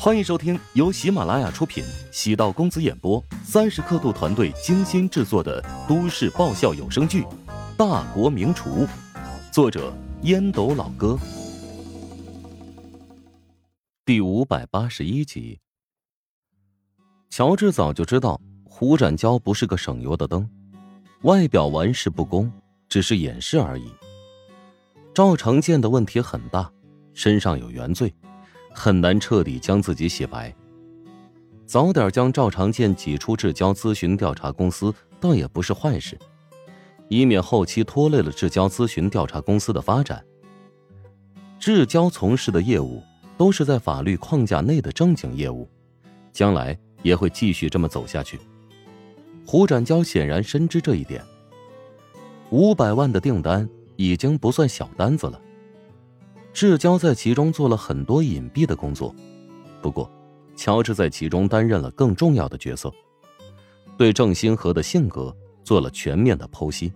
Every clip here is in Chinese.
欢迎收听由喜马拉雅出品、喜道公子演播、三十刻度团队精心制作的都市爆笑有声剧《大国名厨》，作者烟斗老哥，第五百八十一集。乔治早就知道胡展娇不是个省油的灯，外表玩世不恭，只是掩饰而已。赵长健的问题很大，身上有原罪。很难彻底将自己洗白。早点将赵长健挤出至交咨询调查公司，倒也不是坏事，以免后期拖累了至交咨询调查公司的发展。至交从事的业务都是在法律框架内的正经业务，将来也会继续这么走下去。胡展娇显然深知这一点。五百万的订单已经不算小单子了。志交在其中做了很多隐蔽的工作，不过，乔治在其中担任了更重要的角色，对郑星河的性格做了全面的剖析，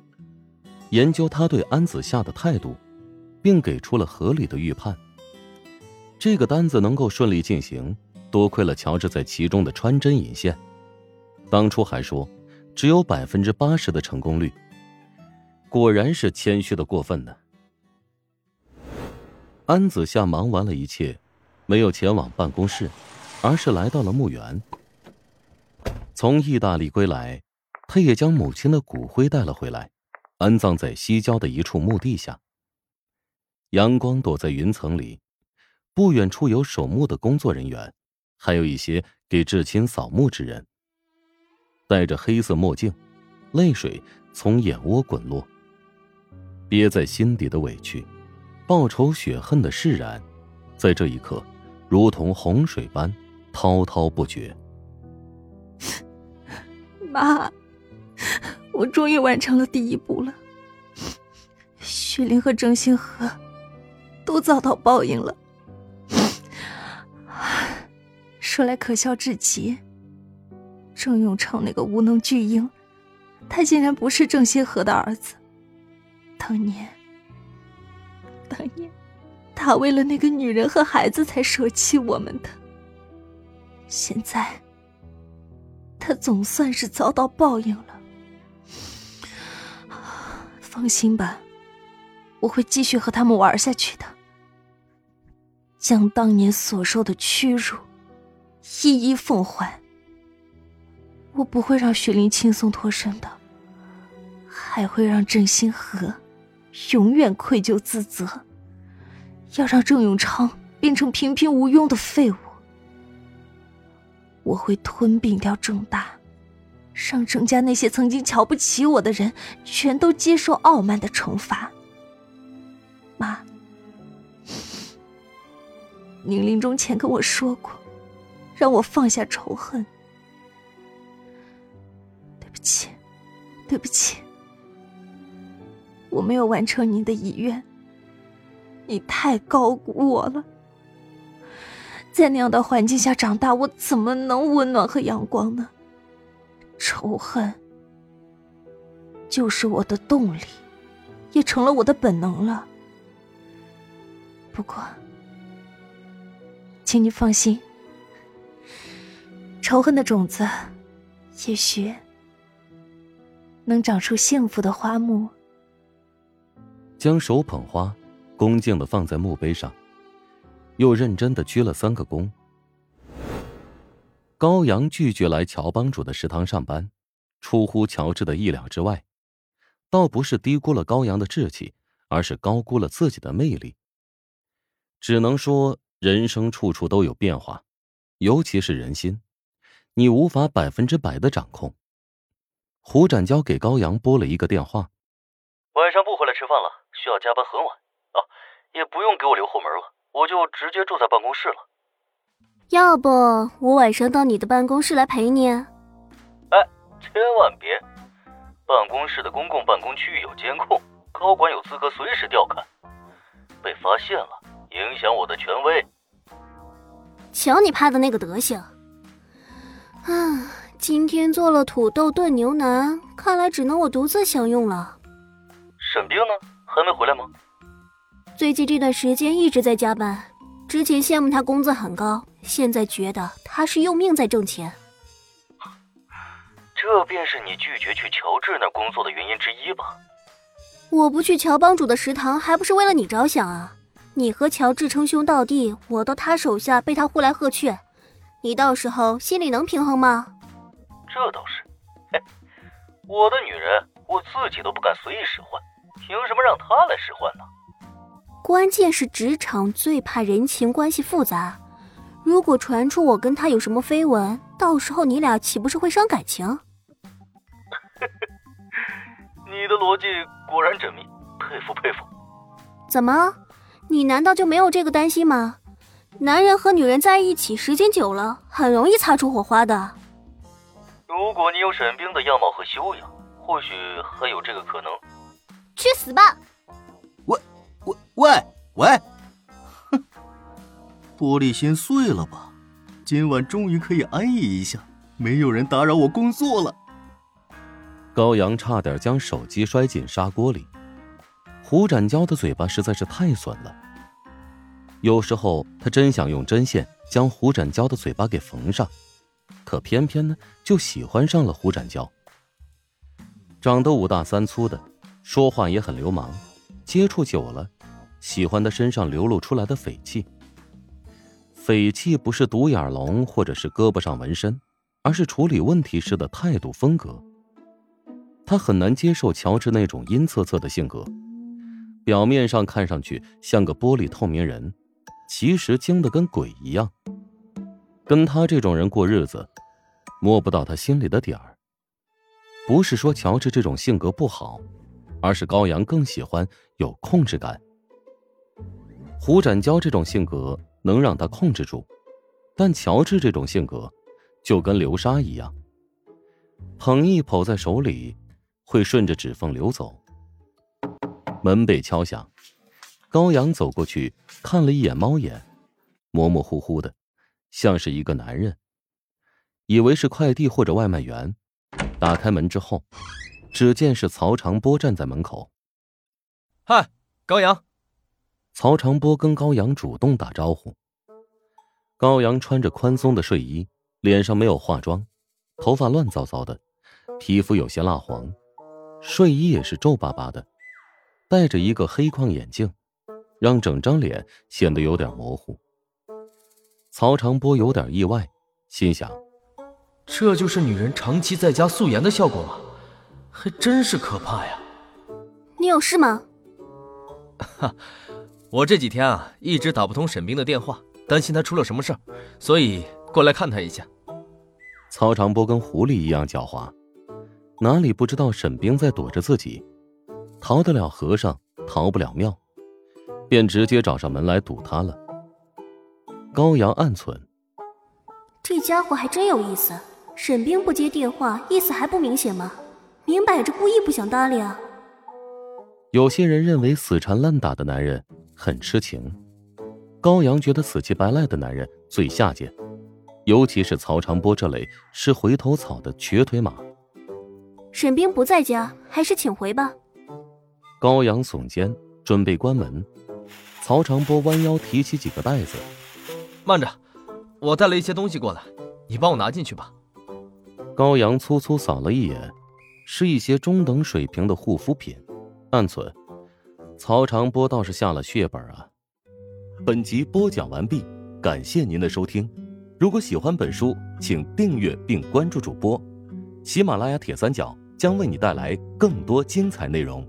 研究他对安子夏的态度，并给出了合理的预判。这个单子能够顺利进行，多亏了乔治在其中的穿针引线。当初还说只有百分之八十的成功率，果然是谦虚的过分呢。安子夏忙完了一切，没有前往办公室，而是来到了墓园。从意大利归来，他也将母亲的骨灰带了回来，安葬在西郊的一处墓地下。阳光躲在云层里，不远处有守墓的工作人员，还有一些给至亲扫墓之人。戴着黑色墨镜，泪水从眼窝滚落，憋在心底的委屈。报仇雪恨的释然，在这一刻，如同洪水般滔滔不绝。妈，我终于完成了第一步了。雪玲和郑星河都遭到报应了。说来可笑至极，郑永昌那个无能巨婴，他竟然不是郑星河的儿子。当年。当年，他为了那个女人和孩子才舍弃我们的。现在，他总算是遭到报应了。放心吧，我会继续和他们玩下去的，将当年所受的屈辱一一奉还。我不会让雪玲轻松脱身的，还会让郑星河。永远愧疚自责，要让郑永昌变成平平无用的废物。我会吞并掉郑大，让郑家那些曾经瞧不起我的人全都接受傲慢的惩罚。妈，您临终前跟我说过，让我放下仇恨。对不起，对不起。我没有完成您的遗愿，你太高估我了。在那样的环境下长大，我怎么能温暖和阳光呢？仇恨就是我的动力，也成了我的本能了。不过，请你放心，仇恨的种子，也许能长出幸福的花木。将手捧花，恭敬的放在墓碑上，又认真的鞠了三个躬。高阳拒绝来乔帮主的食堂上班，出乎乔治的意料之外，倒不是低估了高阳的志气，而是高估了自己的魅力。只能说，人生处处都有变化，尤其是人心，你无法百分之百的掌控。胡展娇给高阳拨了一个电话，晚上不回来吃饭了。需要加班很晚啊，也不用给我留后门了，我就直接住在办公室了。要不我晚上到你的办公室来陪你？哎，千万别！办公室的公共办公区域有监控，高管有资格随时调看。被发现了，影响我的权威。瞧你怕的那个德行！啊，今天做了土豆炖牛腩，看来只能我独自享用了。沈冰呢？还没回来吗？最近这段时间一直在加班。之前羡慕他工资很高，现在觉得他是用命在挣钱。这便是你拒绝去乔治那工作的原因之一吧？我不去乔帮主的食堂，还不是为了你着想啊？你和乔治称兄道弟，我到他手下被他呼来喝去，你到时候心里能平衡吗？这倒是。嘿，我的女人，我自己都不敢随意使唤，凭什么让他来使唤呢？关键是职场最怕人情关系复杂，如果传出我跟他有什么绯闻，到时候你俩岂不是会伤感情？你的逻辑果然缜密，佩服佩服。怎么，你难道就没有这个担心吗？男人和女人在一起时间久了，很容易擦出火花的。如果你有沈冰的样貌和修养，或许还有这个可能。去死吧！喂喂喂喂！哼，玻璃心碎了吧？今晚终于可以安逸一下，没有人打扰我工作了。高阳差点将手机摔进砂锅里。胡展娇的嘴巴实在是太损了，有时候他真想用针线将胡展娇的嘴巴给缝上，可偏偏呢就喜欢上了胡展娇。长得五大三粗的，说话也很流氓，接触久了，喜欢他身上流露出来的匪气。匪气不是独眼龙或者是胳膊上纹身，而是处理问题时的态度风格。他很难接受乔治那种阴恻恻的性格，表面上看上去像个玻璃透明人，其实精的跟鬼一样。跟他这种人过日子，摸不到他心里的点儿。不是说乔治这种性格不好，而是高阳更喜欢有控制感。胡展娇这种性格能让他控制住，但乔治这种性格就跟流沙一样，捧一捧在手里。会顺着指缝流走。门被敲响，高阳走过去看了一眼猫眼，模模糊糊的，像是一个男人，以为是快递或者外卖员。打开门之后，只见是曹长波站在门口。嗨，高阳。曹长波跟高阳主动打招呼。高阳穿着宽松的睡衣，脸上没有化妆，头发乱糟糟的，皮肤有些蜡黄。睡衣也是皱巴巴的，戴着一个黑框眼镜，让整张脸显得有点模糊。曹长波有点意外，心想：这就是女人长期在家素颜的效果吗？还真是可怕呀！你有事吗？哈，我这几天啊一直打不通沈冰的电话，担心他出了什么事儿，所以过来看他一下。曹长波跟狐狸一样狡猾。哪里不知道沈冰在躲着自己，逃得了和尚逃不了庙，便直接找上门来堵他了。高阳暗忖：这家伙还真有意思。沈冰不接电话，意思还不明显吗？明摆着故意不想搭理啊。有些人认为死缠烂打的男人很痴情，高阳觉得死乞白赖的男人最下贱，尤其是曹长波这类吃回头草的瘸腿马。沈冰不在家，还是请回吧。高阳耸肩，准备关门。曹长波弯腰提起几个袋子，慢着，我带了一些东西过来，你帮我拿进去吧。高阳粗粗扫了一眼，是一些中等水平的护肤品，暗存：曹长波倒是下了血本啊。本集播讲完毕，感谢您的收听。如果喜欢本书，请订阅并关注主播。喜马拉雅铁三角。将为你带来更多精彩内容。